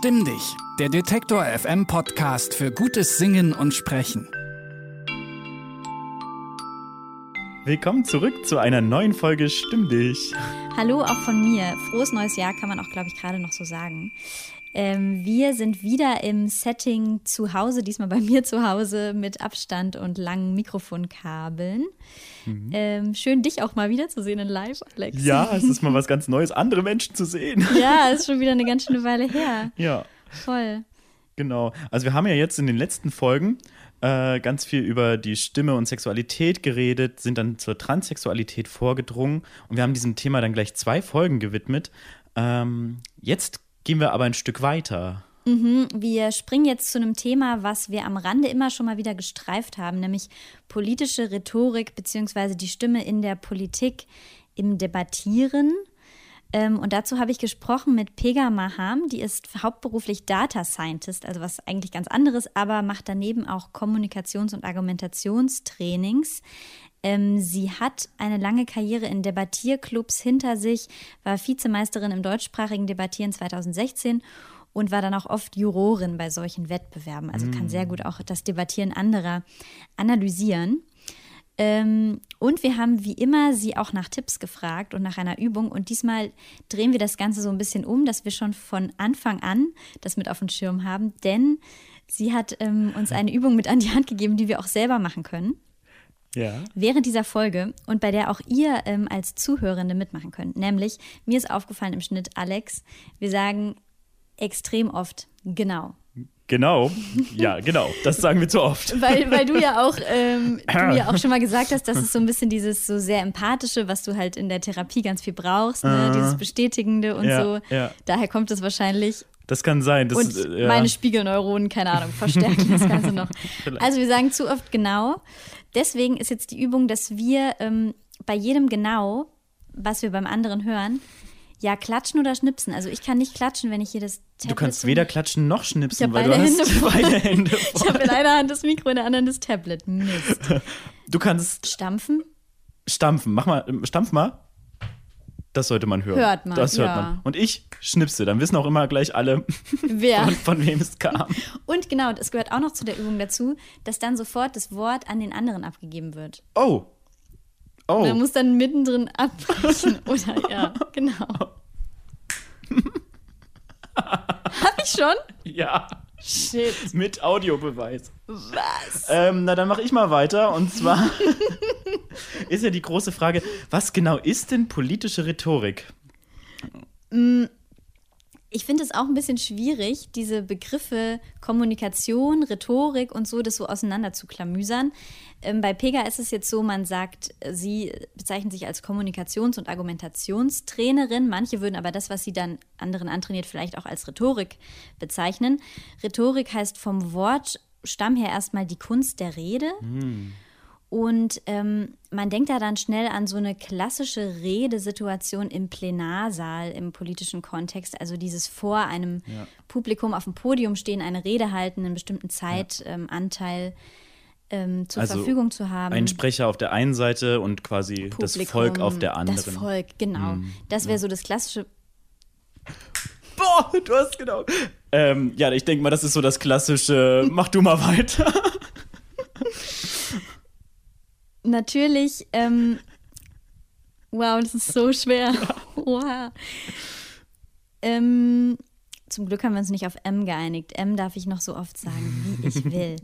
Stimm dich, der Detektor FM Podcast für gutes Singen und Sprechen. Willkommen zurück zu einer neuen Folge Stimm dich. Hallo auch von mir. Frohes neues Jahr kann man auch, glaube ich, gerade noch so sagen. Ähm, wir sind wieder im Setting zu Hause, diesmal bei mir zu Hause mit Abstand und langen Mikrofonkabeln. Mhm. Ähm, schön, dich auch mal wiederzusehen in Live, Alex. Ja, es ist mal was ganz Neues, andere Menschen zu sehen. Ja, ist schon wieder eine ganz schöne Weile her. Ja. Voll. Genau. Also wir haben ja jetzt in den letzten Folgen äh, ganz viel über die Stimme und Sexualität geredet, sind dann zur Transsexualität vorgedrungen und wir haben diesem Thema dann gleich zwei Folgen gewidmet. Ähm, jetzt Gehen wir aber ein Stück weiter. Mhm, wir springen jetzt zu einem Thema, was wir am Rande immer schon mal wieder gestreift haben, nämlich politische Rhetorik bzw. die Stimme in der Politik im Debattieren. Ähm, und dazu habe ich gesprochen mit Pega Maham, die ist hauptberuflich Data Scientist, also was eigentlich ganz anderes, aber macht daneben auch Kommunikations- und Argumentationstrainings. Ähm, sie hat eine lange Karriere in Debattierclubs hinter sich, war Vizemeisterin im deutschsprachigen Debattieren 2016 und war dann auch oft Jurorin bei solchen Wettbewerben. Also kann sehr mm. gut auch das Debattieren anderer analysieren. Ähm, und wir haben wie immer sie auch nach Tipps gefragt und nach einer Übung. Und diesmal drehen wir das Ganze so ein bisschen um, dass wir schon von Anfang an das mit auf dem Schirm haben. Denn sie hat ähm, uns eine Übung mit an die Hand gegeben, die wir auch selber machen können ja. während dieser Folge und bei der auch ihr ähm, als Zuhörende mitmachen könnt. Nämlich, mir ist aufgefallen im Schnitt, Alex, wir sagen extrem oft genau. Genau, ja, genau. Das sagen wir zu oft. Weil, weil du ja auch, ähm, du ja auch schon mal gesagt hast, dass es so ein bisschen dieses so sehr empathische, was du halt in der Therapie ganz viel brauchst, ne? Uh, dieses Bestätigende und ja, so. Ja. Daher kommt es wahrscheinlich. Das kann sein. Das, und ja. meine Spiegelneuronen, keine Ahnung, verstärken das Ganze noch. Also wir sagen zu oft genau. Deswegen ist jetzt die Übung, dass wir ähm, bei jedem genau, was wir beim anderen hören, ja, klatschen oder schnipsen. Also ich kann nicht klatschen, wenn ich hier das Tablet Du kannst weder klatschen noch schnipsen, weil du Hände hast voll. beide Hände voll. Ich habe in einer Hand das Mikro, in der anderen das Tablet. Mist. Du kannst stampfen. Stampfen. Mach mal, stampf mal. Das sollte man hören. Hört man. Das hört ja. man. Und ich schnipse. Dann wissen auch immer gleich alle, Wer? Von, von wem es kam. Und genau, es gehört auch noch zu der Übung dazu, dass dann sofort das Wort an den anderen abgegeben wird. Oh. Oh. Man muss dann mittendrin abbrechen. Oder ja, genau. Hab ich schon? Ja. Shit. Mit Audiobeweis. Was? Ähm, na, dann mache ich mal weiter. Und zwar ist ja die große Frage, was genau ist denn politische Rhetorik? Mm, ich finde es auch ein bisschen schwierig, diese Begriffe Kommunikation, Rhetorik und so, das so auseinander zu klamüsern. Ähm, bei Pega ist es jetzt so, man sagt, sie bezeichnet sich als Kommunikations- und Argumentationstrainerin. Manche würden aber das, was sie dann anderen antrainiert, vielleicht auch als Rhetorik bezeichnen. Rhetorik heißt vom Wortstamm her erstmal die Kunst der Rede. Hm. Und ähm, man denkt da dann schnell an so eine klassische Redesituation im Plenarsaal im politischen Kontext, also dieses vor einem ja. Publikum auf dem Podium stehen, eine Rede halten, einen bestimmten Zeitanteil ähm, zur Also Verfügung zu haben. Ein Sprecher auf der einen Seite und quasi das Publikum, Volk auf der anderen. Das Volk, genau. Hm, Das wäre so das klassische. Boah, du hast genau. Ähm, ja, ich denke mal, das ist so das klassische, mach du mal weiter. Natürlich, ähm, wow, das ist so schwer. Wow. Ähm, zum Glück haben wir uns nicht auf M geeinigt. M darf ich noch so oft sagen, wie ich will.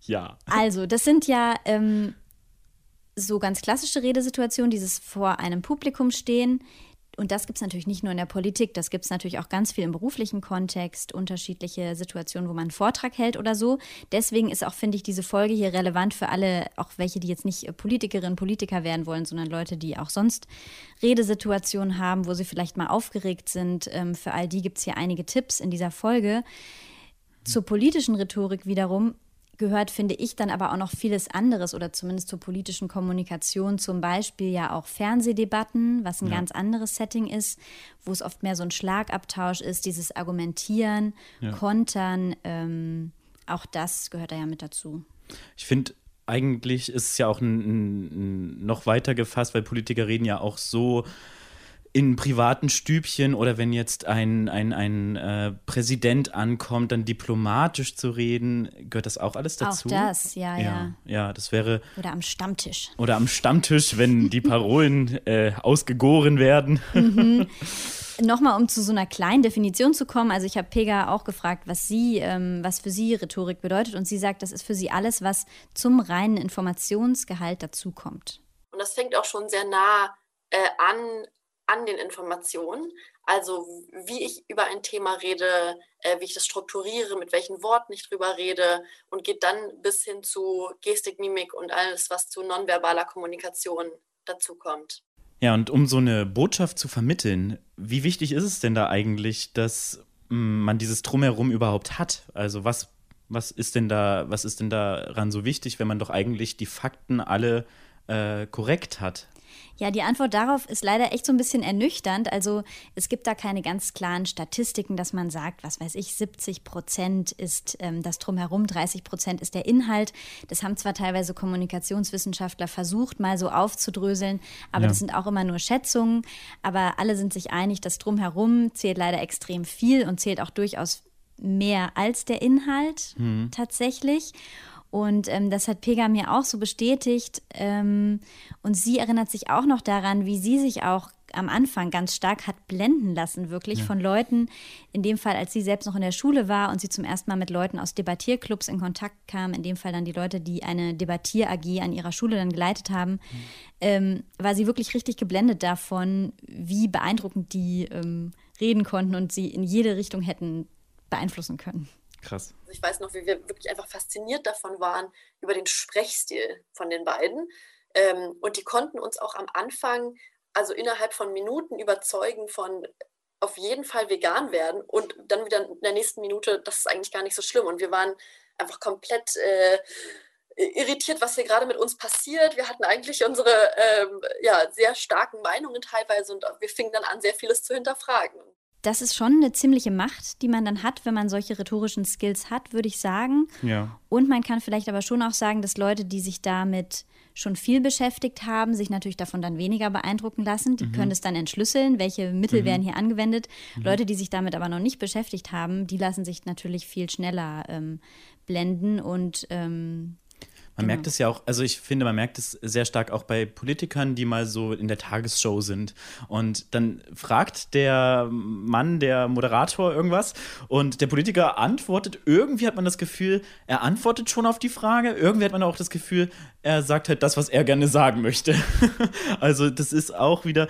Ja. Also, das sind ja ähm, so ganz klassische Redesituationen, dieses vor einem Publikum stehen. Und das gibt es natürlich nicht nur in der Politik, das gibt es natürlich auch ganz viel im beruflichen Kontext, unterschiedliche Situationen, wo man einen Vortrag hält oder so. Deswegen ist auch, finde ich, diese Folge hier relevant für alle, auch welche, die jetzt nicht Politikerinnen, Politiker werden wollen, sondern Leute, die auch sonst Redesituationen haben, wo sie vielleicht mal aufgeregt sind. Ähm, für all die gibt es hier einige Tipps in dieser Folge. Zur politischen Rhetorik wiederum gehört, finde ich, dann aber auch noch vieles anderes oder zumindest zur politischen Kommunikation, zum Beispiel ja auch Fernsehdebatten, was ein Ja. ganz anderes Setting ist, wo es oft mehr so ein Schlagabtausch ist, dieses Argumentieren, Ja. Kontern, ähm, auch das gehört da ja mit dazu. Ich finde, eigentlich ist es ja auch ein, ein, ein noch weiter gefasst, weil Politiker reden ja auch so in privaten Stübchen oder wenn jetzt ein, ein, ein äh, Präsident ankommt, dann diplomatisch zu reden, gehört das auch alles dazu? Auch das, ja, ja. Ja, ja das wäre. Oder am Stammtisch. Oder am Stammtisch, wenn die Parolen äh, ausgegoren werden. Mhm. Nochmal, um zu so einer kleinen Definition zu kommen. Also ich habe Pega auch gefragt, was sie, ähm, was für sie Rhetorik bedeutet. Und sie sagt, das ist für sie alles, was zum reinen Informationsgehalt dazukommt. Und das fängt auch schon sehr nah äh, an, an den Informationen. Also wie ich über ein Thema rede, äh, wie ich das strukturiere, mit welchen Worten ich drüber rede und geht dann bis hin zu Gestik, Mimik und alles, was zu nonverbaler Kommunikation dazukommt. Ja, und um so eine Botschaft zu vermitteln, wie wichtig ist es denn da eigentlich, dass mm, man dieses Drumherum überhaupt hat? Also was, was ist denn da, was ist denn daran so wichtig, wenn man doch eigentlich die Fakten alle äh, korrekt hat? Ja, die Antwort darauf ist leider echt so ein bisschen ernüchternd. Also es gibt da keine ganz klaren Statistiken, dass man sagt, was weiß ich, 70 Prozent ist ähm, das drumherum, 30 Prozent ist der Inhalt. Das haben zwar teilweise Kommunikationswissenschaftler versucht, mal so aufzudröseln, aber ja. das sind auch immer nur Schätzungen. Aber alle sind sich einig, das drumherum zählt leider extrem viel und zählt auch durchaus mehr als der Inhalt mhm. tatsächlich. Und ähm, das hat Pega mir auch so bestätigt. Ähm, und sie erinnert sich auch noch daran, wie sie sich auch am Anfang ganz stark hat blenden lassen, wirklich ja. von Leuten, in dem Fall, als sie selbst noch in der Schule war und sie zum ersten Mal mit Leuten aus Debattierclubs in Kontakt kam, in dem Fall dann die Leute, die eine Debattier-AG an ihrer Schule dann geleitet haben, mhm. ähm, war sie wirklich richtig geblendet davon, wie beeindruckend die ähm, reden konnten und sie in jede Richtung hätten beeinflussen können. Krass. Also ich weiß noch, wie wir wirklich einfach fasziniert davon waren, über den Sprechstil von den beiden. Ähm, und die konnten uns auch am Anfang, also innerhalb von Minuten überzeugen von auf jeden Fall vegan werden und dann wieder in der nächsten Minute, das ist eigentlich gar nicht so schlimm. Und wir waren einfach komplett äh, irritiert, was hier gerade mit uns passiert. Wir hatten eigentlich unsere ähm, ja, sehr starken Meinungen teilweise und wir fingen dann an, sehr vieles zu hinterfragen das ist schon eine ziemliche Macht, die man dann hat, wenn man solche rhetorischen Skills hat, würde ich sagen. Ja. Und man kann vielleicht aber schon auch sagen, dass Leute, die sich damit schon viel beschäftigt haben, sich natürlich davon dann weniger beeindrucken lassen. Die mhm. können es dann entschlüsseln, welche Mittel mhm. werden hier angewendet. Mhm. Leute, die sich damit aber noch nicht beschäftigt haben, die lassen sich natürlich viel schneller ähm, blenden und ähm, man genau. merkt es ja auch, also ich finde, man merkt es sehr stark auch bei Politikern, die mal so in der Tagesshow sind. Und dann fragt der Mann, der Moderator irgendwas und der Politiker antwortet. Irgendwie hat man das Gefühl, er antwortet schon auf die Frage. Irgendwie hat man auch das Gefühl, er sagt halt das, was er gerne sagen möchte. also das ist auch wieder.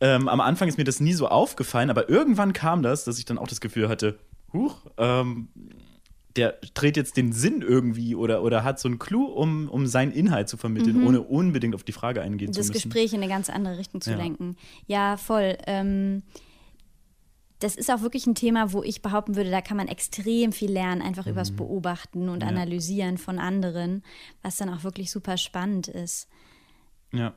Ähm, am Anfang ist mir das nie so aufgefallen, aber irgendwann kam das, dass ich dann auch das Gefühl hatte, huch, ähm, der dreht jetzt den Sinn irgendwie oder, oder hat so einen Clou, um, um seinen Inhalt zu vermitteln, mhm. ohne unbedingt auf die Frage eingehen das zu müssen. Das Gespräch in eine ganz andere Richtung zu ja. lenken. Ja, voll. Ähm, das ist auch wirklich ein Thema, wo ich behaupten würde, da kann man extrem viel lernen, einfach mhm. übers Beobachten und ja. Analysieren von anderen, was dann auch wirklich super spannend ist. Ja.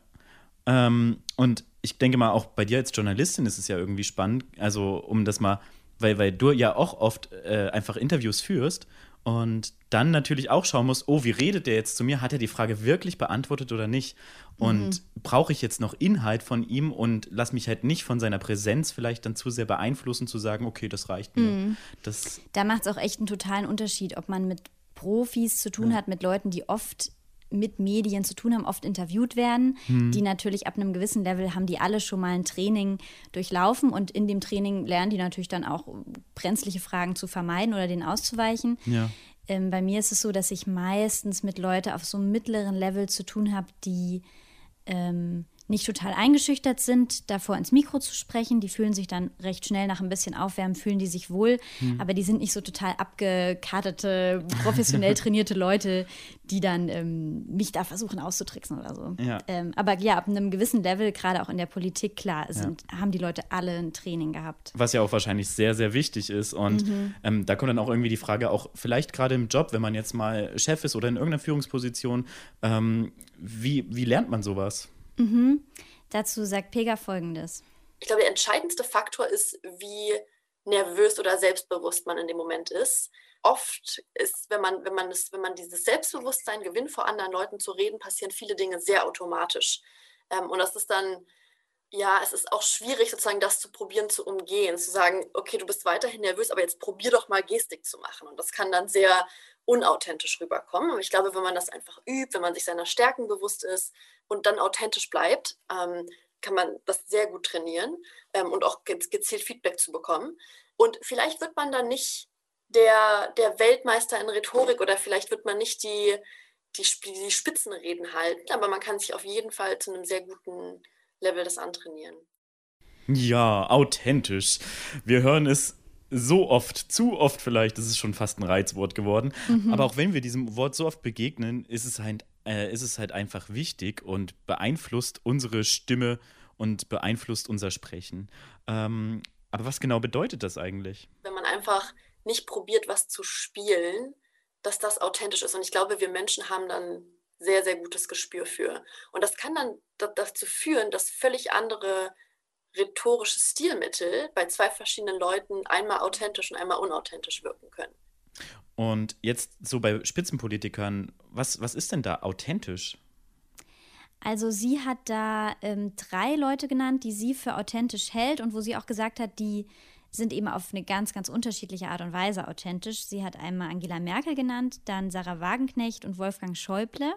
Ähm, und ich denke mal, auch bei dir als Journalistin ist es ja irgendwie spannend, also um das mal weil, weil du ja auch oft äh, einfach Interviews führst und dann natürlich auch schauen musst, oh, wie redet der jetzt zu mir? Hat er die Frage wirklich beantwortet oder nicht? Und mhm. brauche ich jetzt noch Inhalt von ihm und lass mich halt nicht von seiner Präsenz vielleicht dann zu sehr beeinflussen, zu sagen, okay, das reicht mir. Mhm. Das da macht es auch echt einen totalen Unterschied, ob man mit Profis zu tun ja. hat, mit Leuten, die oft mit Medien zu tun haben, oft interviewt werden, hm. die natürlich ab einem gewissen Level haben die alle schon mal ein Training durchlaufen und in dem Training lernen die natürlich dann auch brenzliche Fragen zu vermeiden oder denen auszuweichen. Ja. Ähm, bei mir ist es so, dass ich meistens mit Leuten auf so einem mittleren Level zu tun habe, die ähm, nicht total eingeschüchtert sind, davor ins Mikro zu sprechen. Die fühlen sich dann recht schnell nach ein bisschen Aufwärmen, fühlen die sich wohl, hm. aber die sind nicht so total abgekartete, professionell trainierte Leute, die dann ähm, mich da versuchen auszutricksen oder so. Ja. Ähm, aber ja, ab einem gewissen Level, gerade auch in der Politik, klar, sind, ja. haben die Leute alle ein Training gehabt. Was ja auch wahrscheinlich sehr, sehr wichtig ist. Und mhm. ähm, da kommt dann auch irgendwie die Frage, auch vielleicht gerade im Job, wenn man jetzt mal Chef ist oder in irgendeiner Führungsposition, ähm, wie, wie lernt man sowas? Mhm. Dazu sagt Pega folgendes. Ich glaube, der entscheidendste Faktor ist, wie nervös oder selbstbewusst man in dem Moment ist. Oft ist, wenn man, wenn man, das, wenn man dieses Selbstbewusstsein gewinnt, vor anderen Leuten zu reden, passieren viele Dinge sehr automatisch. Ähm, und das ist dann ja, es ist auch schwierig, sozusagen das zu probieren zu umgehen, zu sagen, okay, du bist weiterhin nervös, aber jetzt probier doch mal Gestik zu machen. Und das kann dann sehr unauthentisch rüberkommen. Und ich glaube, wenn man das einfach übt, wenn man sich seiner Stärken bewusst ist und dann authentisch bleibt, ähm, kann man das sehr gut trainieren ähm, und auch gezielt Feedback zu bekommen. Und vielleicht wird man dann nicht der, der Weltmeister in Rhetorik oder vielleicht wird man nicht die, die, die Spitzenreden halten, aber man kann sich auf jeden Fall zu einem sehr guten Level das antrainieren. Ja, authentisch. Wir hören es so oft, zu oft vielleicht, das ist schon fast ein Reizwort geworden. Mhm. Aber auch wenn wir diesem Wort so oft begegnen, ist es, halt, äh, ist es halt einfach wichtig und beeinflusst unsere Stimme und beeinflusst unser Sprechen. Ähm, aber was genau bedeutet das eigentlich? Wenn man einfach nicht probiert, was zu spielen, dass das authentisch ist. Und ich glaube, wir Menschen haben dann sehr, sehr gutes Gespür für. Und das kann dann dazu führen, dass völlig andere rhetorische Stilmittel bei zwei verschiedenen Leuten einmal authentisch und einmal unauthentisch wirken können. Und jetzt so bei Spitzenpolitikern, was, was ist denn da authentisch? Also sie hat da ähm, drei Leute genannt, die sie für authentisch hält und wo sie auch gesagt hat, die sind eben auf eine ganz, ganz unterschiedliche Art und Weise authentisch. Sie hat einmal Angela Merkel genannt, dann Sarah Wagenknecht und Wolfgang Schäuble.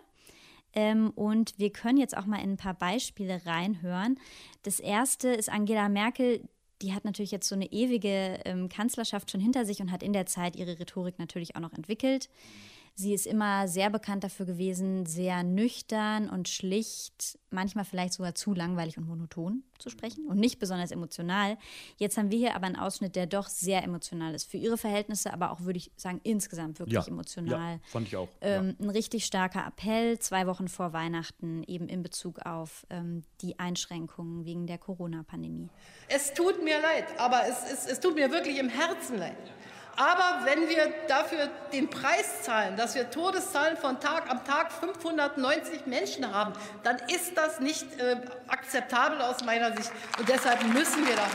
Ähm, und wir können jetzt auch mal in ein paar Beispiele reinhören. Das erste ist Angela Merkel. Die hat natürlich jetzt so eine ewige ähm, Kanzlerschaft schon hinter sich und hat in der Zeit ihre Rhetorik natürlich auch noch entwickelt. Sie ist immer sehr bekannt dafür gewesen, sehr nüchtern und schlicht, manchmal vielleicht sogar zu langweilig und monoton zu sprechen und nicht besonders emotional. Jetzt haben wir hier aber einen Ausschnitt, der doch sehr emotional ist. Für ihre Verhältnisse, aber auch, würde ich sagen, insgesamt wirklich ja, emotional. Ja, fand ich auch. Ähm, ja. Ein richtig starker Appell, zwei Wochen vor Weihnachten, eben in Bezug auf ähm, die Einschränkungen wegen der Corona-Pandemie. Es tut mir leid, aber es, es, es tut mir wirklich im Herzen leid. Aber wenn wir dafür den Preis zahlen, dass wir Todeszahlen von Tag am Tag 590 Menschen haben, dann ist das nicht äh, akzeptabel aus meiner Sicht. Und deshalb müssen wir da.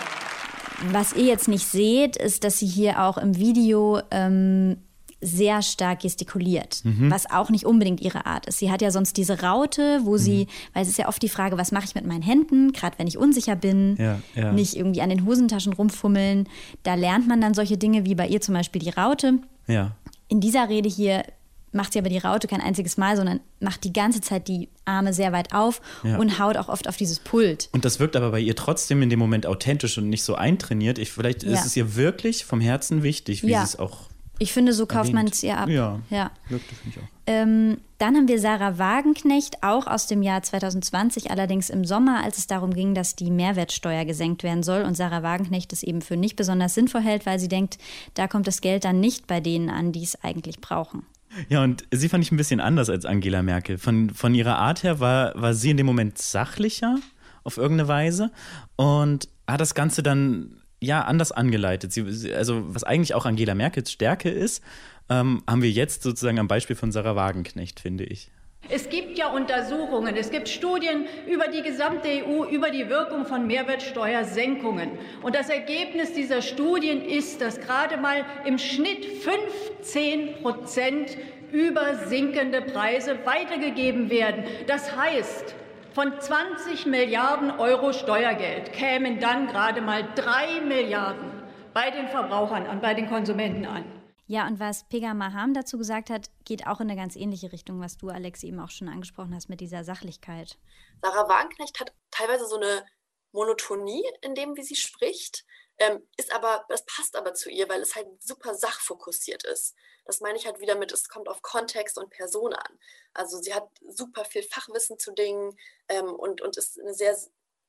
Was ihr jetzt nicht seht, ist, dass sie hier auch im Video ähm, sehr stark gestikuliert, mhm. was auch nicht unbedingt ihre Art ist. Sie hat ja sonst diese Raute, wo mhm. sie, weil es ist ja oft die Frage, was mache ich mit meinen Händen, gerade wenn ich unsicher bin, ja, ja. nicht irgendwie an den Hosentaschen rumfummeln. Da lernt man dann solche Dinge wie bei ihr zum Beispiel die Raute. Ja. In dieser Rede hier macht sie aber die Raute kein einziges Mal, sondern macht die ganze Zeit die Arme sehr weit auf ja. und haut auch oft auf dieses Pult. Und das wirkt aber bei ihr trotzdem in dem Moment authentisch und nicht so eintrainiert. Ich, vielleicht ja. ist es ihr wirklich vom Herzen wichtig, wie ja. sie es auch ich finde, so kauft man es ihr ab. Ja, ja. Wirkte, finde ich auch. Ähm, dann haben wir Sarah Wagenknecht, auch aus dem Jahr 2020, allerdings im Sommer, als es darum ging, dass die Mehrwertsteuer gesenkt werden soll. Und Sarah Wagenknecht es eben für nicht besonders sinnvoll hält, weil sie denkt, da kommt das Geld dann nicht bei denen an, die es eigentlich brauchen. Ja, und sie fand ich ein bisschen anders als Angela Merkel. Von, von ihrer Art her war, war sie in dem Moment sachlicher auf irgendeine Weise und hat das Ganze dann ja, anders angeleitet. Sie, also, was eigentlich auch Angela Merkels Stärke ist, ähm, haben wir jetzt sozusagen am Beispiel von Sarah Wagenknecht, finde ich. Es gibt ja Untersuchungen, es gibt Studien über die gesamte EU, über die Wirkung von Mehrwertsteuersenkungen. Und das Ergebnis dieser Studien ist, dass gerade mal im Schnitt 15 Prozent über sinkende Preise weitergegeben werden. Das heißt, von 20 Milliarden Euro Steuergeld kämen dann gerade mal drei Milliarden bei den Verbrauchern an, bei den Konsumenten an. Ja, und was Pega Maham dazu gesagt hat, geht auch in eine ganz ähnliche Richtung, was du, Alex, eben auch schon angesprochen hast mit dieser Sachlichkeit. Sarah Wagenknecht hat teilweise so eine Monotonie in dem, wie sie spricht. Ähm, ist aber, das passt aber zu ihr, weil es halt super sachfokussiert ist. Das meine ich halt wieder mit, es kommt auf Kontext und Person an. Also sie hat super viel Fachwissen zu Dingen ähm, und, und ist eine sehr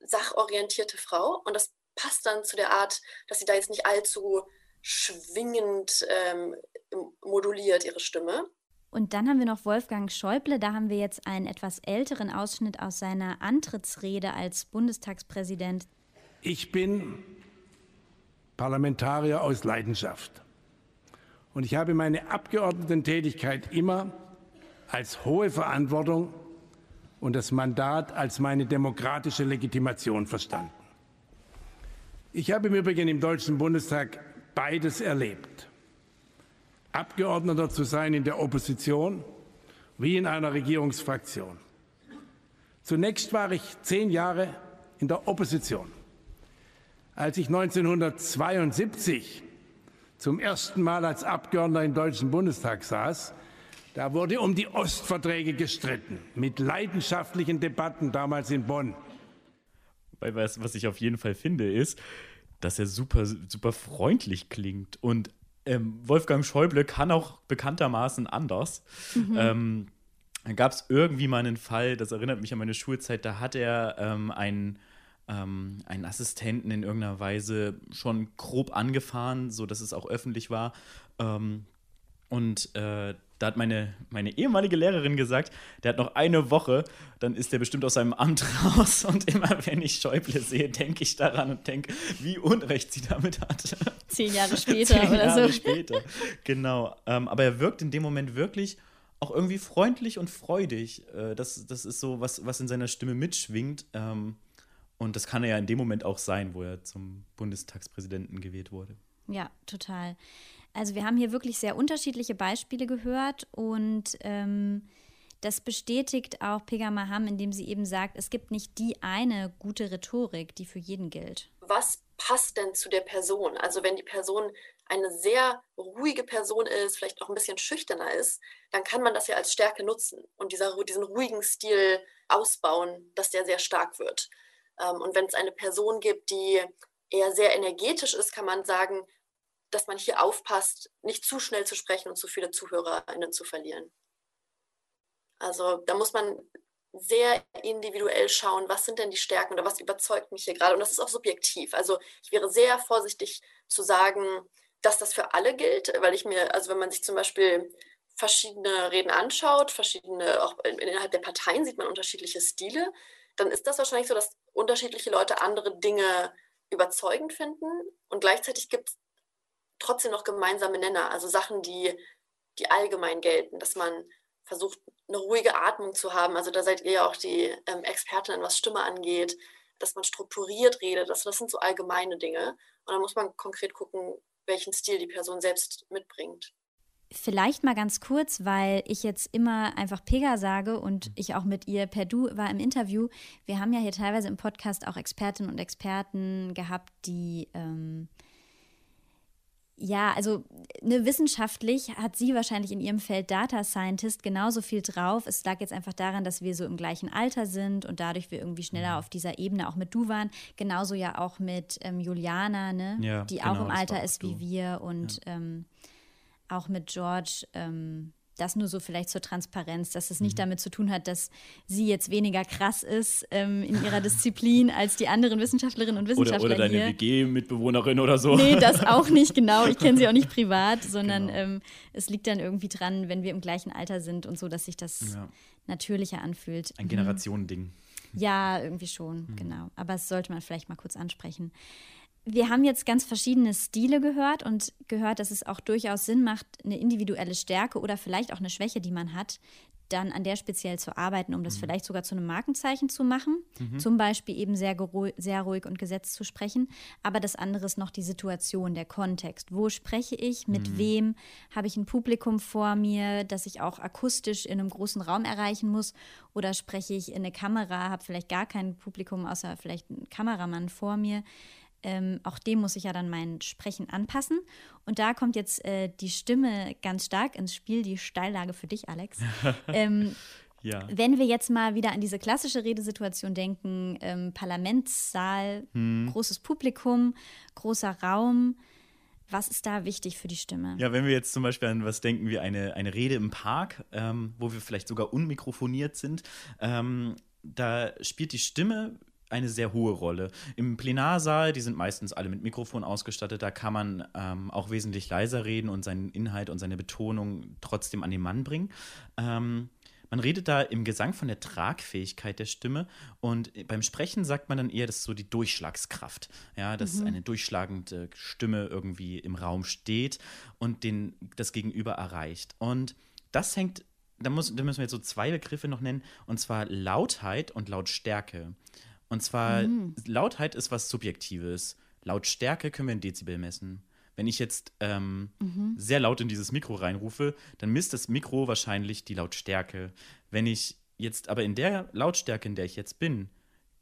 sachorientierte Frau. Und das passt dann zu der Art, dass sie da jetzt nicht allzu schwingend ähm, moduliert, ihre Stimme. Und dann haben wir noch Wolfgang Schäuble. Da haben wir jetzt einen etwas älteren Ausschnitt aus seiner Antrittsrede als Bundestagspräsident. Ich bin Parlamentarier aus Leidenschaft. Und ich habe meine Abgeordnetentätigkeit immer als hohe Verantwortung und das Mandat als meine demokratische Legitimation verstanden. Ich habe im Übrigen im Deutschen Bundestag beides erlebt. Abgeordneter zu sein in der Opposition wie in einer Regierungsfraktion. Zunächst war ich zehn Jahre in der Opposition. Als ich 1972 zum ersten Mal als Abgeordneter im Deutschen Bundestag saß, da wurde um die Ostverträge gestritten, mit leidenschaftlichen Debatten damals in Bonn. Weil was, was ich auf jeden Fall finde, ist, dass er super, super freundlich klingt. Und ähm, Wolfgang Schäuble kann auch bekanntermaßen anders. Mhm. Ähm, da gab es irgendwie mal einen Fall, das erinnert mich an meine Schulzeit, da hat er ähm, einen, ähm, einen Assistenten in irgendeiner Weise schon grob angefahren, sodass es auch öffentlich war. Ähm, und äh, da hat meine, meine ehemalige Lehrerin gesagt, der hat noch eine Woche, dann ist der bestimmt aus seinem Amt raus. Und immer wenn ich Schäuble sehe, denke ich daran und denke, wie Unrecht sie damit hatte. Zehn Jahre später Zehn oder Jahre so. später, genau. Ähm, aber er wirkt in dem Moment wirklich auch irgendwie freundlich und freudig. Äh, das, das ist so, was, was in seiner Stimme mitschwingt. Ähm, und das kann er ja in dem Moment auch sein, wo er zum Bundestagspräsidenten gewählt wurde. Ja, total. Also wir haben hier wirklich sehr unterschiedliche Beispiele gehört und ähm, das bestätigt auch Pega Maham, indem sie eben sagt, es gibt nicht die eine gute Rhetorik, die für jeden gilt. Was passt denn zu der Person? Also wenn die Person eine sehr ruhige Person ist, vielleicht auch ein bisschen schüchterner ist, dann kann man das ja als Stärke nutzen und dieser, diesen ruhigen Stil ausbauen, dass der sehr stark wird. Ähm, und wenn es eine Person gibt, die eher sehr energetisch ist, kann man sagen, dass man hier aufpasst, nicht zu schnell zu sprechen und zu viele ZuhörerInnen zu verlieren. Also da muss man sehr individuell schauen, was sind denn die Stärken oder was überzeugt mich hier gerade. Und das ist auch subjektiv. Also ich wäre sehr vorsichtig zu sagen, dass das für alle gilt, weil ich mir, also wenn man sich zum Beispiel verschiedene Reden anschaut, verschiedene, auch innerhalb der Parteien sieht man unterschiedliche Stile, dann ist das wahrscheinlich so, dass unterschiedliche Leute andere Dinge überzeugend finden und gleichzeitig gibt es trotzdem noch gemeinsame Nenner, also Sachen, die, die allgemein gelten, dass man versucht, eine ruhige Atmung zu haben. Also da seid ihr ja auch die ähm, Expertin, was Stimme angeht, dass man strukturiert redet. Das, das sind so allgemeine Dinge. Und dann muss man konkret gucken, welchen Stil die Person selbst mitbringt. Vielleicht mal ganz kurz, weil ich jetzt immer einfach Pega sage und ich auch mit ihr per Du war im Interview. Wir haben ja hier teilweise im Podcast auch Expertinnen und Experten gehabt, die ähm, ja, also ne, wissenschaftlich hat sie wahrscheinlich in ihrem Feld Data Scientist genauso viel drauf. Es lag jetzt einfach daran, dass wir so im gleichen Alter sind und dadurch wir irgendwie schneller mhm. auf dieser Ebene auch mit du waren. Genauso ja auch mit ähm, Juliana, ne? Ja, die genau, auch im Alter ist wie wir und ja. ähm, auch mit George. Ähm, das nur so vielleicht zur Transparenz, dass es nicht mhm. damit zu tun hat, dass sie jetzt weniger krass ist ähm, in ihrer Disziplin als die anderen Wissenschaftlerinnen und Wissenschaftler Oder, oder deine WG-Mitbewohnerin oder so. Nee, das auch nicht genau. Ich kenne sie auch nicht privat, sondern genau. ähm, es liegt dann irgendwie dran, wenn wir im gleichen Alter sind und so, dass sich das ja. natürlicher anfühlt. Ein Generationending. Ja, irgendwie schon, mhm. genau. Aber das sollte man vielleicht mal kurz ansprechen wir haben jetzt ganz verschiedene Stile gehört und gehört, dass es auch durchaus Sinn macht, eine individuelle Stärke oder vielleicht auch eine Schwäche, die man hat, dann an der speziell zu arbeiten, um das mhm. vielleicht sogar zu einem Markenzeichen zu machen. Mhm. Zum Beispiel eben sehr, sehr ruhig und gesetzt zu sprechen. Aber das andere ist noch die Situation, der Kontext. Wo spreche ich? Mit mhm. wem? Habe ich ein Publikum vor mir, das ich auch akustisch in einem großen Raum erreichen muss? Oder spreche ich in eine Kamera, habe vielleicht gar kein Publikum, außer vielleicht einen Kameramann vor mir? Ähm, auch dem muss ich ja dann mein Sprechen anpassen. Und da kommt jetzt äh, die Stimme ganz stark ins Spiel, die Steillage für dich, Alex. ähm, ja. Wenn wir jetzt mal wieder an diese klassische Redesituation denken, ähm, Parlamentssaal, hm. großes Publikum, großer Raum, was ist da wichtig für die Stimme? Ja, wenn wir jetzt zum Beispiel an was denken wie eine, eine Rede im Park, ähm, wo wir vielleicht sogar unmikrofoniert sind, ähm, da spielt die Stimme eine sehr hohe Rolle. Im Plenarsaal, die sind meistens alle mit Mikrofon ausgestattet, da kann man ähm, auch wesentlich leiser reden und seinen Inhalt und seine Betonung trotzdem an den Mann bringen. Ähm, man redet da im Gesang von der Tragfähigkeit der Stimme und beim Sprechen sagt man dann eher, das ist so die Durchschlagskraft. Ja, dass mhm. eine durchschlagende Stimme irgendwie im Raum steht und den, das Gegenüber erreicht. Und das hängt, da, muss, da müssen wir jetzt so zwei Begriffe noch nennen, und zwar Lautheit und Lautstärke. Und zwar, mhm. Lautheit ist was Subjektives. Lautstärke können wir in Dezibel messen. Wenn ich jetzt ähm, mhm. sehr laut in dieses Mikro reinrufe, dann misst das Mikro wahrscheinlich die Lautstärke. Wenn ich jetzt aber in der Lautstärke, in der ich jetzt bin,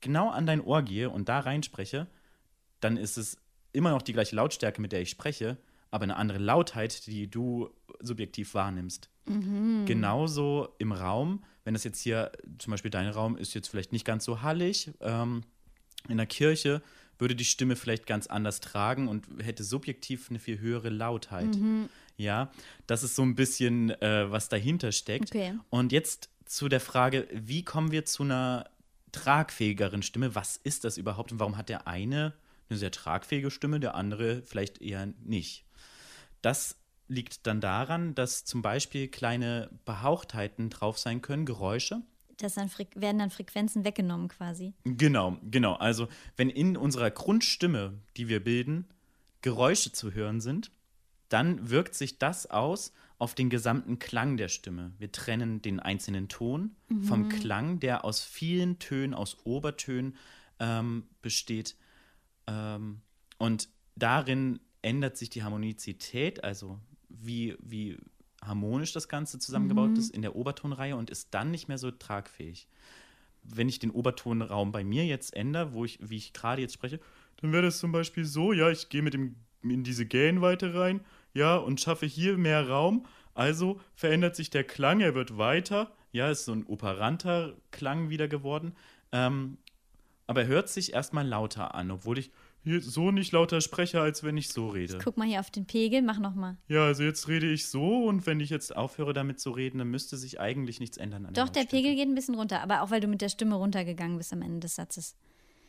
genau an dein Ohr gehe und da reinspreche, dann ist es immer noch die gleiche Lautstärke, mit der ich spreche, aber eine andere Lautheit, die du subjektiv wahrnimmst. Genauso im Raum, wenn das jetzt hier, zum Beispiel dein Raum ist jetzt vielleicht nicht ganz so hallig, ähm, in der Kirche würde die Stimme vielleicht ganz anders tragen und hätte subjektiv eine viel höhere Lautheit. Ja, das ist so ein bisschen, äh, was dahinter steckt. Okay. Und jetzt zu der Frage, wie kommen wir zu einer tragfähigeren Stimme? Was ist das überhaupt und warum hat der eine eine sehr tragfähige Stimme, der andere vielleicht eher nicht? Das liegt dann daran, dass zum Beispiel kleine Behauchtheiten drauf sein können, Geräusche. Das dann werden dann Frequenzen weggenommen quasi. Genau, genau. Also wenn in unserer Grundstimme, die wir bilden, Geräusche zu hören sind, dann wirkt sich das aus auf den gesamten Klang der Stimme. Wir trennen den einzelnen Ton vom Klang, der aus vielen Tönen, aus Obertönen ähm, besteht. Ähm, und darin ändert sich die Harmonizität, also wie, wie harmonisch das Ganze zusammengebaut ist in der Obertonreihe und ist dann nicht mehr so tragfähig. Wenn ich den Obertonraum bei mir jetzt ändere, wo ich, wie ich gerade jetzt spreche, dann wäre das zum Beispiel so, ja, ich gehe mit dem in diese Gain-Weite rein, ja, und schaffe hier mehr Raum. Also verändert sich der Klang, er wird weiter, ja, ist so ein operanter Klang wieder geworden. Ähm, aber er hört sich erstmal lauter an, obwohl ich so nicht lauter spreche, als wenn ich so rede. Guck mal hier auf den Pegel, mach nochmal. Ja, also jetzt rede ich so und wenn ich jetzt aufhöre damit zu reden, dann müsste sich eigentlich nichts ändern Doch, der Lautstärke. Pegel geht ein bisschen runter, aber auch weil du mit der Stimme runtergegangen bist am Ende des Satzes.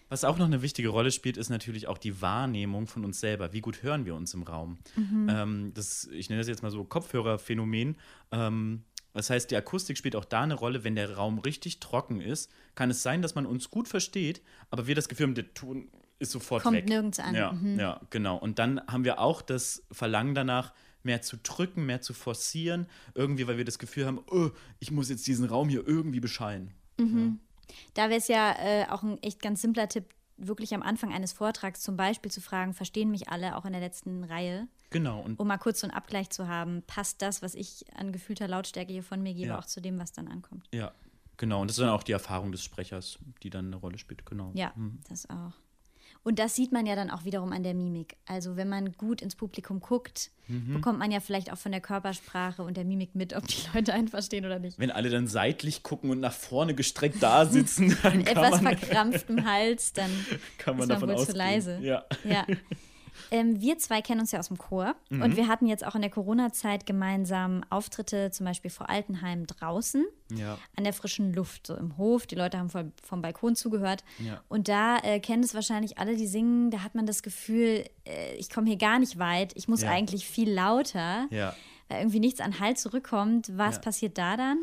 Was auch noch eine wichtige Rolle spielt, ist natürlich auch die Wahrnehmung von uns selber. Wie gut hören wir uns im Raum? Ähm, das, ich nenne das jetzt mal so Kopfhörerphänomen. Ähm, das heißt, die Akustik spielt auch da eine Rolle. Wenn der Raum richtig trocken ist, kann es sein, dass man uns gut versteht, aber wir das Gefühl haben, der Ton ist sofort Kommt weg. nirgends an. Ja, Mhm. ja, genau. Und dann haben wir auch das Verlangen danach, mehr zu drücken, mehr zu forcieren, irgendwie, weil wir das Gefühl haben, oh, ich muss jetzt diesen Raum hier irgendwie beschallen. Da wäre es ja äh, auch ein echt ganz simpler Tipp, wirklich am Anfang eines Vortrags zum Beispiel zu fragen, verstehen mich alle, auch in der letzten Reihe, Genau. Und um mal kurz so einen Abgleich zu haben, passt das, was ich an gefühlter Lautstärke hier von mir gebe, Ja. auch zu dem, was dann ankommt. Ja, genau. Und das ist dann auch die Erfahrung des Sprechers, die dann eine Rolle spielt, genau. Ja, Mhm. das auch. Und das sieht man ja dann auch wiederum an der Mimik. Also wenn man gut ins Publikum guckt, Mhm. bekommt man ja vielleicht auch von der Körpersprache und der Mimik mit, ob die Leute einen verstehen oder nicht. Wenn alle dann seitlich gucken und nach vorne gestreckt da sitzen, dann kann Etwas verkrampftem Hals, dann kann man ist man davon wohl zu ausgehen. leise. Ja. Ja. Ähm, wir zwei kennen uns ja aus dem Chor Mhm. und wir hatten jetzt auch in der Corona-Zeit gemeinsam Auftritte, zum Beispiel vor Altenheim draußen, Ja. an der frischen Luft, so im Hof. Die Leute haben voll, vom Balkon zugehört. Ja. Und da äh, kennen es wahrscheinlich alle, die singen, da hat man das Gefühl, äh, ich komme hier gar nicht weit, ich muss Ja. eigentlich viel lauter, Ja. weil irgendwie nichts an Halt zurückkommt. Was passiert da dann?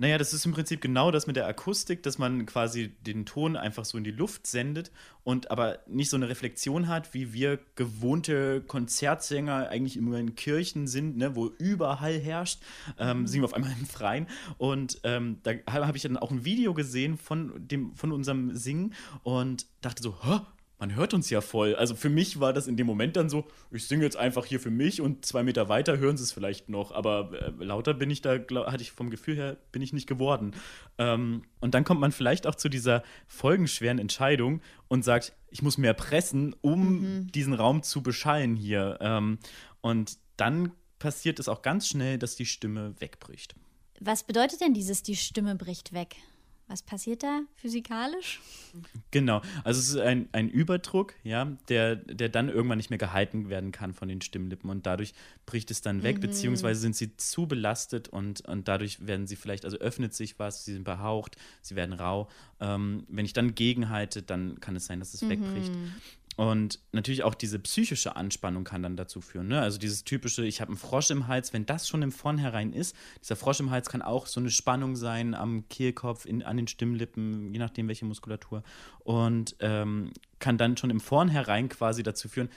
Naja, das ist im Prinzip genau das mit der Akustik, dass man quasi den Ton einfach so in die Luft sendet und aber nicht so eine Reflexion hat, wie wir gewohnte Konzertsänger eigentlich immer in Kirchen sind, ne, wo Überhall herrscht, ähm, singen wir auf einmal im Freien. Und ähm, da habe ich dann auch ein Video gesehen von, dem, von unserem Singen und dachte so, Hä? Man hört uns ja voll. Also für mich war das in dem Moment dann so, ich singe jetzt einfach hier für mich und zwei Meter weiter hören sie es vielleicht noch, aber äh, lauter bin ich da, glaub, hatte ich vom Gefühl her, bin ich nicht geworden. Ähm, und dann kommt man vielleicht auch zu dieser folgenschweren Entscheidung und sagt, ich muss mehr pressen, um diesen Raum zu beschallen hier. Ähm, und dann passiert es auch ganz schnell, dass die Stimme wegbricht. Was bedeutet denn dieses, die Stimme bricht weg? Was passiert da physikalisch? Genau, also es ist ein, ein Überdruck, ja, der, der dann irgendwann nicht mehr gehalten werden kann von den Stimmlippen und dadurch bricht es dann weg, beziehungsweise sind sie zu belastet und, und dadurch werden sie vielleicht, also öffnet sich was, sie sind behaucht, sie werden rau. Ähm, wenn ich dann gegenhalte, dann kann es sein, dass es wegbricht. Und natürlich auch diese psychische Anspannung kann dann dazu führen. Ne? Also dieses typische, ich habe einen Frosch im Hals, wenn das schon im Vornherein ist, dieser Frosch im Hals kann auch so eine Spannung sein am Kehlkopf, in, an den Stimmlippen, je nachdem welche Muskulatur. Und ähm, kann dann schon im Vornherein quasi dazu führen,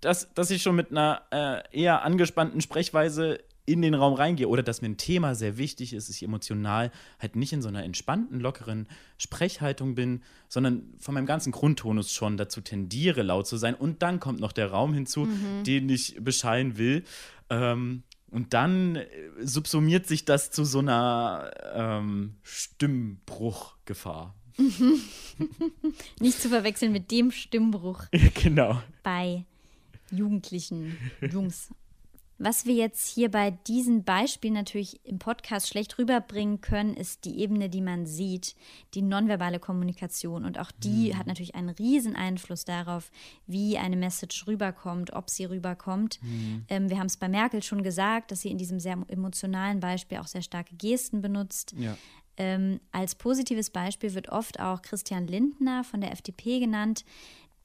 dass, dass ich schon mit einer äh, eher angespannten Sprechweise in den Raum reingehe oder dass mir ein Thema sehr wichtig ist, ich emotional halt nicht in so einer entspannten, lockeren Sprechhaltung bin, sondern von meinem ganzen Grundtonus schon dazu tendiere, laut zu sein. Und dann kommt noch der Raum hinzu, den ich beschallen will. Ähm, und dann äh, subsumiert sich das zu so einer ähm, Stimmbruchgefahr. Nicht zu verwechseln mit dem Stimmbruch genau. bei jugendlichen Jungs. Was wir jetzt hier bei diesen Beispielen natürlich im Podcast schlecht rüberbringen können, ist die Ebene, die man sieht, die nonverbale Kommunikation. Und auch die Mhm. hat natürlich einen riesen Einfluss darauf, wie eine Message rüberkommt, ob sie rüberkommt. Mhm. Ähm, wir haben es bei Merkel schon gesagt, dass sie in diesem sehr emotionalen Beispiel auch sehr starke Gesten benutzt. Ja. Ähm, als positives Beispiel wird oft auch Christian Lindner von der FDP genannt,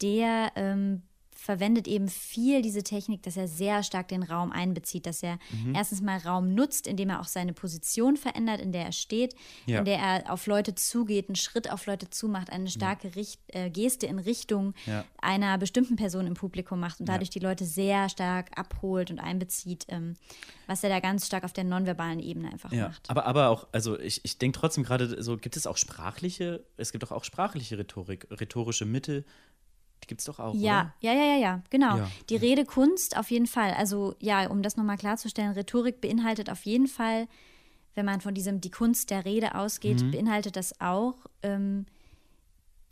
der ähm, verwendet eben viel diese Technik, dass er sehr stark den Raum einbezieht, dass er Mhm. erstens mal Raum nutzt, indem er auch seine Position verändert, in der er steht, Ja. in der er auf Leute zugeht, einen Schritt auf Leute zumacht, eine starke Richt äh, Geste in Richtung Ja. einer bestimmten Person im Publikum macht und dadurch die Leute sehr stark abholt und einbezieht, ähm, was er da ganz stark auf der nonverbalen Ebene einfach Ja, macht. aber, aber auch, also ich, ich denke trotzdem gerade so, gibt es auch sprachliche, es gibt doch auch sprachliche Rhetorik, rhetorische Mittel, die gibt es doch auch, Ja, ja, ja, ja, ja, genau. Ja. Die Redekunst auf jeden Fall. Also ja, um das nochmal klarzustellen, Rhetorik beinhaltet auf jeden Fall, wenn man von diesem die Kunst der Rede ausgeht, Mhm. beinhaltet das auch ähm,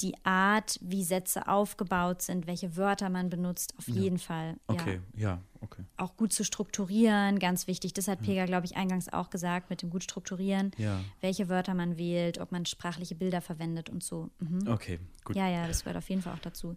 die Art, wie Sätze aufgebaut sind, welche Wörter man benutzt, auf jeden Fall. oder? Ja. Okay, ja, okay. Auch gut zu strukturieren, ganz wichtig. Das hat Pega, glaube ich, eingangs auch gesagt, mit dem gut strukturieren, Ja. welche Wörter man wählt, ob man sprachliche Bilder verwendet und so. Mhm. Okay, gut. Ja, ja, das gehört auf jeden Fall auch dazu.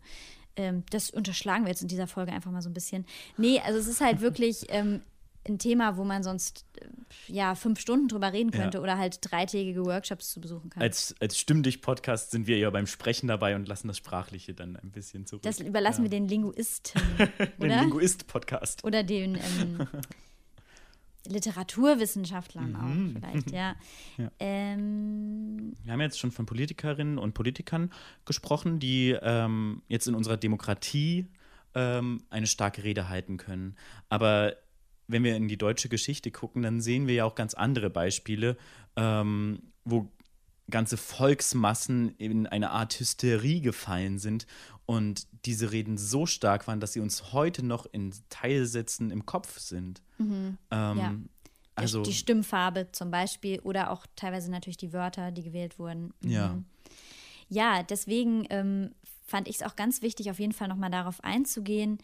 Ähm, das unterschlagen wir jetzt in dieser Folge einfach mal so ein bisschen. Nee, also es ist halt wirklich ähm, ein Thema, wo man sonst äh, ja fünf Stunden drüber reden könnte Ja. oder halt dreitägige Workshops zu besuchen kann. Als, als Stimmdich-Podcast sind wir ja beim Sprechen dabei und lassen das Sprachliche dann ein bisschen zurück. das überlassen wir den Linguisten, Den? Linguist-Podcast. oder den ähm, Literaturwissenschaftlern Mhm. auch vielleicht, ja. Ja. Ähm, Wir haben jetzt schon von Politikerinnen und Politikern gesprochen, die ähm, jetzt in unserer Demokratie ähm, eine starke Rede halten können. Aber wenn wir in die deutsche Geschichte gucken, dann sehen wir ja auch ganz andere Beispiele, ähm, wo ganze Volksmassen in eine Art Hysterie gefallen sind und diese Reden so stark waren, dass sie uns heute noch in Teilsätzen im Kopf sind. Ähm, Ja. Also, die Stimmfarbe zum Beispiel oder auch teilweise natürlich die Wörter, die gewählt wurden. Mhm. ja. Ja, deswegen ähm, fand ich es auch ganz wichtig, auf jeden Fall nochmal darauf einzugehen,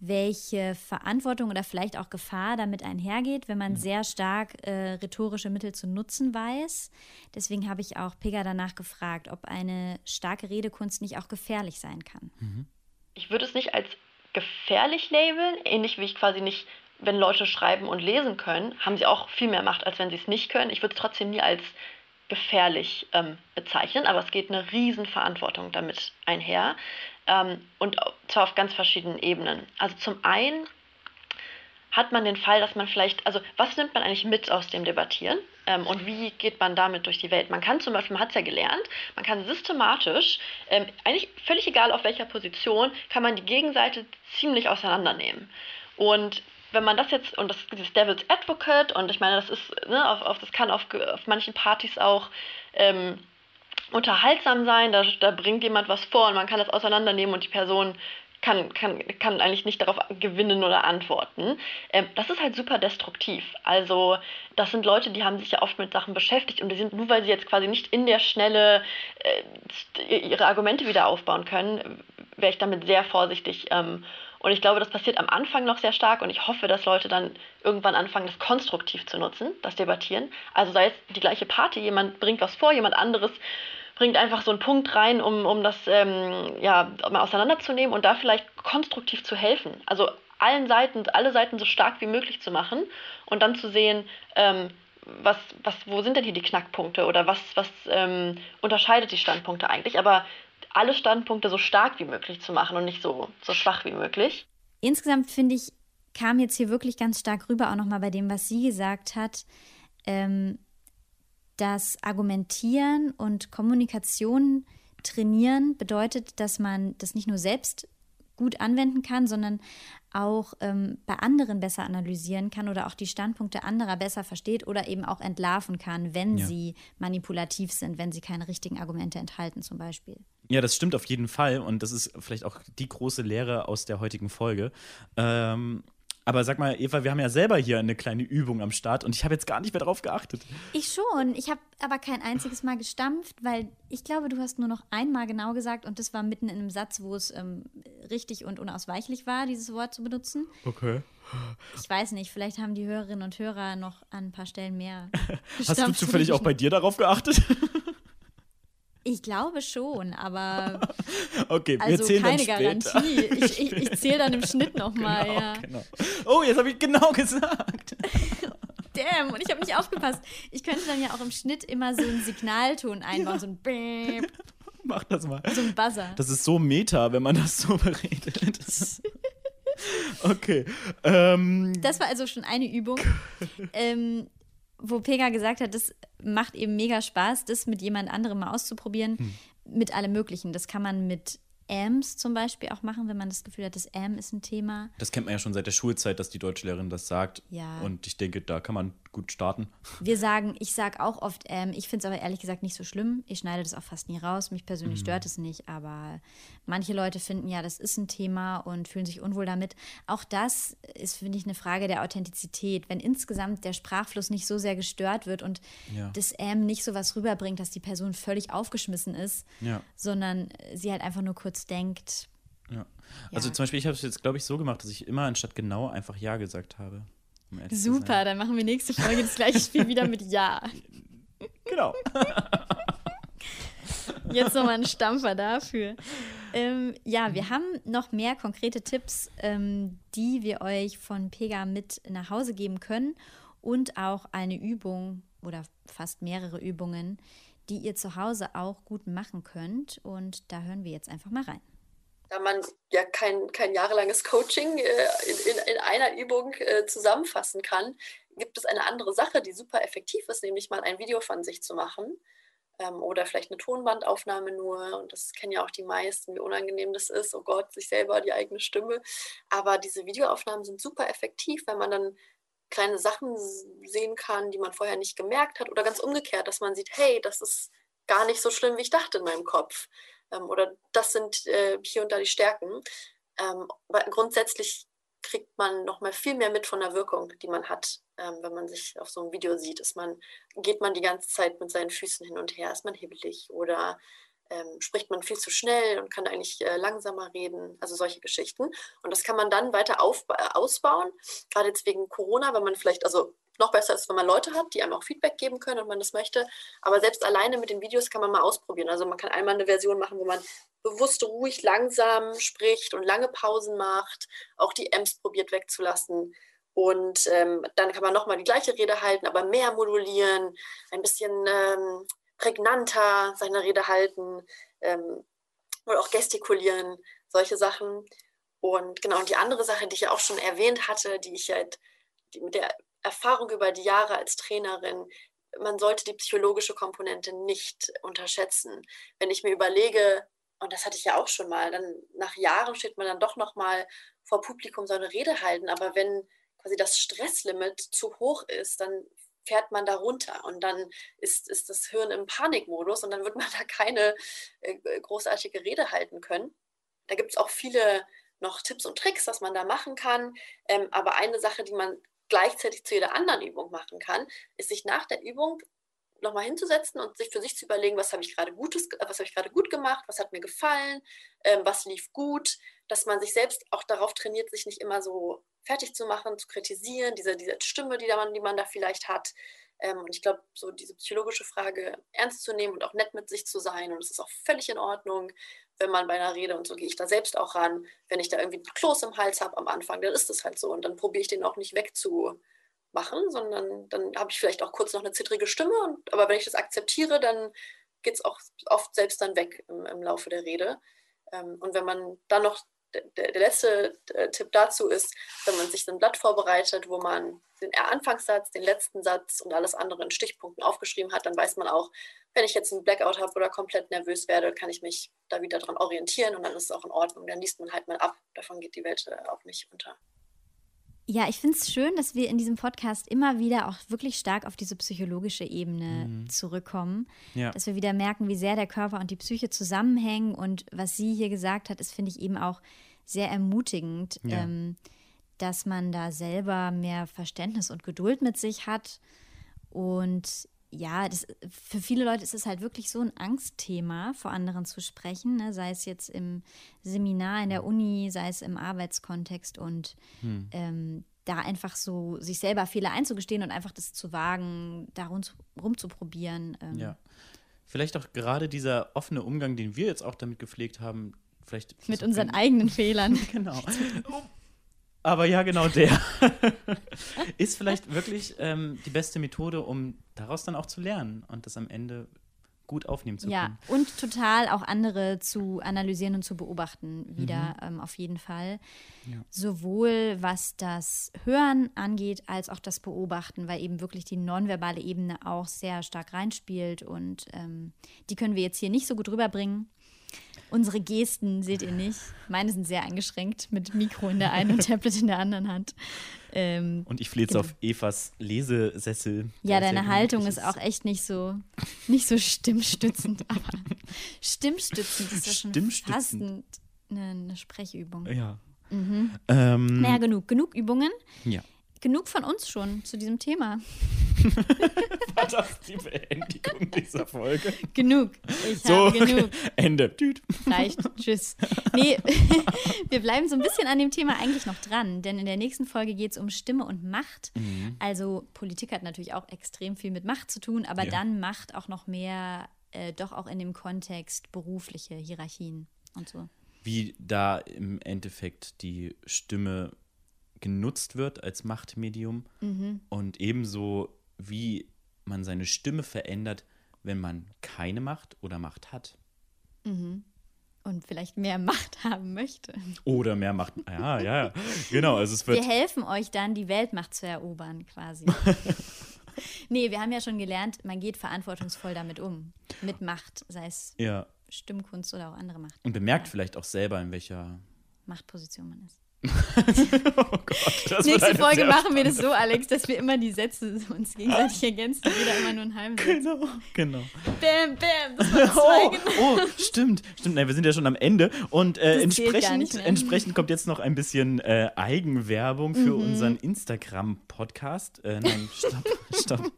welche Verantwortung oder vielleicht auch Gefahr damit einhergeht, wenn man sehr stark äh, rhetorische Mittel zu nutzen weiß. Deswegen habe ich auch Pega danach gefragt, ob eine starke Redekunst nicht auch gefährlich sein kann. ich würde es nicht als gefährlich labeln, ähnlich wie ich quasi nicht, wenn Leute schreiben und lesen können, haben sie auch viel mehr Macht, als wenn sie es nicht können. Ich würde es trotzdem nie als gefährlich ähm, bezeichnen, aber es geht eine Riesenverantwortung damit einher ähm, und zwar auf ganz verschiedenen Ebenen. Also zum einen hat man den Fall, dass man vielleicht, also was nimmt man eigentlich mit aus dem Debattieren ähm, und wie geht man damit durch die Welt? Man kann zum Beispiel, man hat es ja gelernt, man kann systematisch, ähm, eigentlich völlig egal auf welcher Position, kann man die Gegenseite ziemlich auseinandernehmen. Und wenn man das jetzt, und das dieses Devil's Advocate, und ich meine, das ist, ne, auf, auf, das kann auf, auf manchen Partys auch ähm, unterhaltsam sein, da, da bringt jemand was vor und man kann das auseinandernehmen und die Person kann, kann, kann eigentlich nicht darauf gewinnen oder antworten. Ähm, das ist halt super destruktiv. Also das sind Leute, die haben sich ja oft mit Sachen beschäftigt und die sind, nur weil sie jetzt quasi nicht in der Schnelle äh, ihre Argumente wieder aufbauen können, wäre ich damit sehr vorsichtig. Ähm, und ich glaube, das passiert am Anfang noch sehr stark und ich hoffe, dass Leute dann irgendwann anfangen, das konstruktiv zu nutzen, das Debattieren. Also sei es die gleiche Party, jemand bringt was vor, jemand anderes bringt einfach so einen Punkt rein, um, um das ähm, ja, mal auseinanderzunehmen und da vielleicht konstruktiv zu helfen. Also allen Seiten, alle Seiten so stark wie möglich zu machen und dann zu sehen, ähm, was, was, wo sind denn hier die Knackpunkte oder was, was ähm, unterscheidet die Standpunkte eigentlich, aber alle Standpunkte so stark wie möglich zu machen und nicht so, so schwach wie möglich. Insgesamt finde ich, kam jetzt hier wirklich ganz stark rüber, auch nochmal bei dem, was sie gesagt hat, ähm, dass Argumentieren und Kommunikation trainieren bedeutet, dass man das nicht nur selbst gut anwenden kann, sondern auch ähm, bei anderen besser analysieren kann oder auch die Standpunkte anderer besser versteht oder eben auch entlarven kann, wenn Ja. sie manipulativ sind, wenn sie keine richtigen Argumente enthalten zum Beispiel. Ja, das stimmt auf jeden Fall und das ist vielleicht auch die große Lehre aus der heutigen Folge. Ähm, Aber sag mal, Eva, wir haben ja selber hier eine kleine Übung am Start und ich habe jetzt gar nicht mehr darauf geachtet. Ich schon. Ich habe aber kein einziges Mal gestampft, weil ich glaube, du hast nur noch einmal genau gesagt und das war mitten in einem Satz, wo es ähm, richtig und unausweichlich war, dieses Wort zu benutzen. Okay. Ich weiß nicht, vielleicht haben die Hörerinnen und Hörer noch an ein paar Stellen mehr. Hast du gestampft. zufällig auch bei dir darauf geachtet? Ich glaube schon, aber Okay, wir also zählen keine dann später. Garantie. Ich, ich, ich zähle dann im Schnitt nochmal, Genau, ja. genau. Oh, jetzt habe ich genau gesagt. Damn, und ich habe nicht aufgepasst. Ich könnte dann ja auch im Schnitt immer so einen Signalton einbauen, so ein Beep, Mach das mal. so ein Buzzer. Das ist so meta, wenn man das so beredet. Okay. Ähm, Das war also schon eine Übung, ähm, wo Pega gesagt hat, das macht eben mega Spaß, das mit jemand anderem mal auszuprobieren, Hm. mit allem Möglichen. Das kann man mit Ams zum Beispiel auch machen, wenn man das Gefühl hat, das Am ist ein Thema. das kennt man ja schon seit der Schulzeit, dass die Deutschlehrerin das sagt. Ja. Und ich denke, da kann man gut starten. Wir sagen, ich sage auch oft ähm, ich finde es aber ehrlich gesagt nicht so schlimm. Ich schneide das auch fast nie raus. Mich Mhm. persönlich stört es nicht, aber manche Leute finden ja, das ist ein Thema und fühlen sich unwohl damit. Auch das ist, finde ich, eine Frage der Authentizität. Wenn insgesamt der Sprachfluss nicht so sehr gestört wird und Ja. das ähm nicht so was rüberbringt, dass die Person völlig aufgeschmissen ist, Ja. sondern sie halt einfach nur kurz denkt, Ja. Also zum Beispiel, ich habe es jetzt, glaube ich, so gemacht, dass ich immer anstatt genau einfach Ja gesagt habe. Um super, dann machen wir nächste Folge das gleiche Spiel wieder mit Ja. Genau. Jetzt nochmal ein Stampfer dafür. Ähm, ja, wir haben noch mehr konkrete Tipps, ähm, die wir euch von Pega mit nach Hause geben können und auch eine Übung oder fast mehrere Übungen, die ihr zu Hause auch gut machen könnt. Und da hören wir jetzt einfach mal rein. Da man ja kein, kein jahrelanges Coaching äh, in, in, in einer Übung äh, zusammenfassen kann, gibt es eine andere Sache, die super effektiv ist, nämlich mal ein Video von sich zu machen ähm, oder vielleicht eine Tonbandaufnahme nur. Und das kennen ja auch die meisten, wie unangenehm das ist. Oh Gott, sich selber die eigene Stimme. Aber diese Videoaufnahmen sind super effektiv, weil man dann kleine Sachen sehen kann, die man vorher nicht gemerkt hat oder ganz umgekehrt, dass man sieht, hey, das ist gar nicht so schlimm, wie ich dachte in meinem Kopf oder das sind äh, hier und da die Stärken. Ähm, aber grundsätzlich kriegt man noch mal viel mehr mit von der Wirkung, die man hat, ähm, wenn man sich auf so einem Video sieht. Ist man, geht man die ganze Zeit mit seinen Füßen hin und her, ist man hibbelig oder ähm, spricht man viel zu schnell und kann eigentlich äh, langsamer reden, also solche Geschichten. Und das kann man dann weiter auf, äh, ausbauen, gerade jetzt wegen Corona, wenn man vielleicht, also noch besser ist, wenn man Leute hat, die einem auch Feedback geben können und man das möchte. Aber selbst alleine mit den Videos kann man mal ausprobieren. Also man kann einmal eine Version machen, wo man bewusst ruhig, langsam spricht und lange Pausen macht, auch die M's probiert wegzulassen. Und ähm, dann kann man nochmal die gleiche Rede halten, aber mehr modulieren, ein bisschen ähm, prägnanter seine Rede halten ähm, oder auch gestikulieren, solche Sachen. Und genau, und die andere Sache, die ich ja auch schon erwähnt hatte, die ich halt die, mit der Erfahrung über die Jahre als Trainerin, man sollte die psychologische Komponente nicht unterschätzen. Wenn ich mir überlege, und das hatte ich ja auch schon mal, dann nach Jahren steht man dann doch noch mal vor Publikum so eine Rede halten, aber wenn quasi das Stresslimit zu hoch ist, dann fährt man da runter und dann ist, ist das Hirn im Panikmodus und dann wird man da keine äh, großartige Rede halten können. Da gibt es auch viele noch Tipps und Tricks, was man da machen kann. Ähm, aber eine Sache, die man gleichzeitig zu jeder anderen Übung machen kann, ist sich nach der Übung nochmal hinzusetzen und sich für sich zu überlegen, was habe ich gerade Gutes, was habe ich gerade gut gemacht, was hat mir gefallen, ähm, was lief gut, dass man sich selbst auch darauf trainiert, sich nicht immer so fertig zu machen, zu kritisieren, diese, diese Stimme, die, da man, die man da vielleicht hat. Ähm, und ich glaube, so diese psychologische Frage ernst zu nehmen und auch nett mit sich zu sein. Und es ist auch völlig in Ordnung, wenn man bei einer Rede, und so gehe ich da selbst auch ran, wenn ich da irgendwie einen Kloß im Hals habe am Anfang, dann ist es halt so. Und dann probiere ich den auch nicht wegzumachen, sondern dann habe ich vielleicht auch kurz noch eine zittrige Stimme. Und, aber wenn ich das akzeptiere, dann geht es auch oft selbst dann weg im, im Laufe der Rede. Ähm, und wenn man dann noch der, der letzte äh, Tipp dazu ist, wenn man sich ein Blatt vorbereitet, wo man den Anfangssatz, den letzten Satz und alles andere in Stichpunkten aufgeschrieben hat, dann weiß man auch, wenn ich jetzt einen Blackout habe oder komplett nervös werde, kann ich mich da wieder dran orientieren und dann ist es auch in Ordnung. Dann liest man halt mal ab. Davon geht die Welt äh, auch nicht unter. Ja, ich finde es schön, dass wir in diesem Podcast immer wieder auch wirklich stark auf diese psychologische Ebene Mhm. zurückkommen. Ja. Dass wir wieder merken, wie sehr der Körper und die Psyche zusammenhängen. Und was sie hier gesagt hat, ist, finde ich, eben auch sehr ermutigend. Ja. Ähm, dass man da selber mehr Verständnis und Geduld mit sich hat. Und ja, das, für viele Leute ist es halt wirklich so ein Angstthema, vor anderen zu sprechen, ne? sei es jetzt im Seminar, in der Uni, sei es im Arbeitskontext und hm. ähm, da einfach so sich selber Fehler einzugestehen und einfach das zu wagen, da rum, rumzuprobieren. Ähm. Ja. Vielleicht auch gerade dieser offene Umgang, den wir jetzt auch damit gepflegt haben, vielleicht. Mit unseren eigenen Fehlern. genau. Aber ja, genau der ist vielleicht wirklich ähm, die beste Methode, um daraus dann auch zu lernen und das am Ende gut aufnehmen zu können. Ja, und total auch andere zu analysieren und zu beobachten, wieder mhm. ähm, auf jeden Fall. Ja. Sowohl was das Hören angeht, als auch das Beobachten, weil eben wirklich die nonverbale Ebene auch sehr stark reinspielt und ähm, die können wir jetzt hier nicht so gut rüberbringen. Unsere Gesten seht ihr nicht. Meine sind sehr eingeschränkt mit Mikro in der einen und Tablet in der anderen Hand. Ähm, und ich flehe jetzt genau. auf Evas Lesesessel. Ja, deine Haltung ist auch echt nicht so, nicht so stimmstützend. Aber stimmstützend ist ja schon fast eine, eine Sprechübung. Ja. Mhm. Ähm, naja, genug. Genug Übungen. Ja genug von uns schon zu diesem Thema. War das die Beendigung dieser Folge? Genug. Ich so, habe genug. Ende. Tüt. Reicht. Tschüss. Nee, wir bleiben so ein bisschen an dem Thema eigentlich noch dran, denn in der nächsten Folge geht es um Stimme und Macht. Mhm. Also Politik hat natürlich auch extrem viel mit Macht zu tun, aber ja. dann Macht auch noch mehr, äh, doch auch in dem Kontext berufliche Hierarchien und so. Wie da im Endeffekt die Stimme genutzt wird als Machtmedium mhm. und ebenso wie man seine Stimme verändert, wenn man keine Macht oder Macht hat. Mhm. Und vielleicht mehr Macht haben möchte. Oder mehr Macht. Ja, ja, genau. Also es wird wir helfen euch dann, die Weltmacht zu erobern, quasi. nee, wir haben ja schon gelernt, man geht verantwortungsvoll damit um. Mit Macht, sei es ja. Stimmkunst oder auch andere Macht. Und bemerkt ja. vielleicht auch selber, in welcher Machtposition man ist oh Gott, Nächste Folge machen wir das so, Alex, dass wir immer die Sätze uns gegenseitig ergänzen. Jeder immer nur einen halben Satz. Genau, genau. Bam, bam. Das war zwei, oh, genau. oh, stimmt. Stimmt, nein, wir sind ja schon am Ende. Und äh, entsprechend, entsprechend kommt jetzt noch ein bisschen äh, Eigenwerbung für mhm. unseren Instagram-Podcast. Äh, nein, stopp, stopp.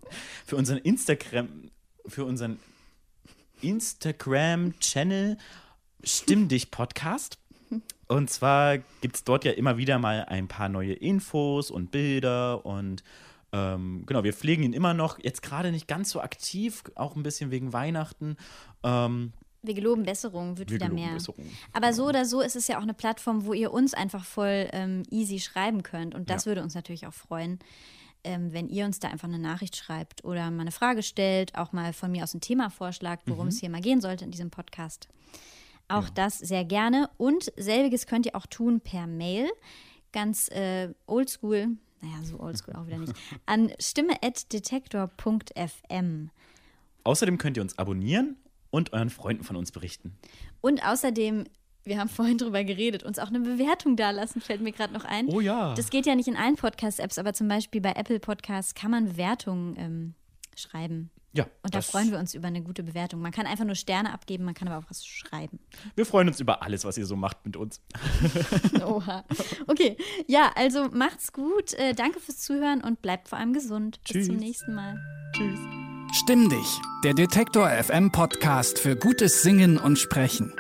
Für unseren Instagram, für unseren Instagram-Channel Stimm dich Podcast. Und zwar gibt es dort ja immer wieder mal ein paar neue Infos und Bilder und ähm, genau, wir pflegen ihn immer noch. Jetzt gerade nicht ganz so aktiv, auch ein bisschen wegen Weihnachten. Ähm, wir geloben Besserung, wird wieder mehr. Besserung. Aber so oder so ist es ja auch eine Plattform, wo ihr uns einfach voll ähm, easy schreiben könnt. Und das ja. würde uns natürlich auch freuen, ähm, wenn ihr uns da einfach eine Nachricht schreibt oder mal eine Frage stellt, auch mal von mir aus ein Thema vorschlagt, worum mhm. es hier mal gehen sollte in diesem Podcast. Auch ja. das sehr gerne. Und selbiges könnt ihr auch tun per Mail. Ganz äh, oldschool, naja, so oldschool auch wieder nicht, an stimme.detektor.fm. Außerdem könnt ihr uns abonnieren und euren Freunden von uns berichten. Und außerdem wir haben vorhin drüber geredet, uns auch eine Bewertung dalassen, fällt mir gerade noch ein. Oh ja. Das geht ja nicht in allen Podcast-Apps, aber zum Beispiel bei Apple Podcasts kann man Bewertungen ähm, schreiben. Ja. Und da freuen wir uns über eine gute Bewertung. Man kann einfach nur Sterne abgeben, man kann aber auch was schreiben. Wir freuen uns über alles, was ihr so macht mit uns. Oha. Okay, ja, also macht's gut. Äh, danke fürs Zuhören und bleibt vor allem gesund. Tschüss. Bis zum nächsten Mal. Tschüss. Stimm dich, der Detektor FM Podcast für gutes Singen und Sprechen.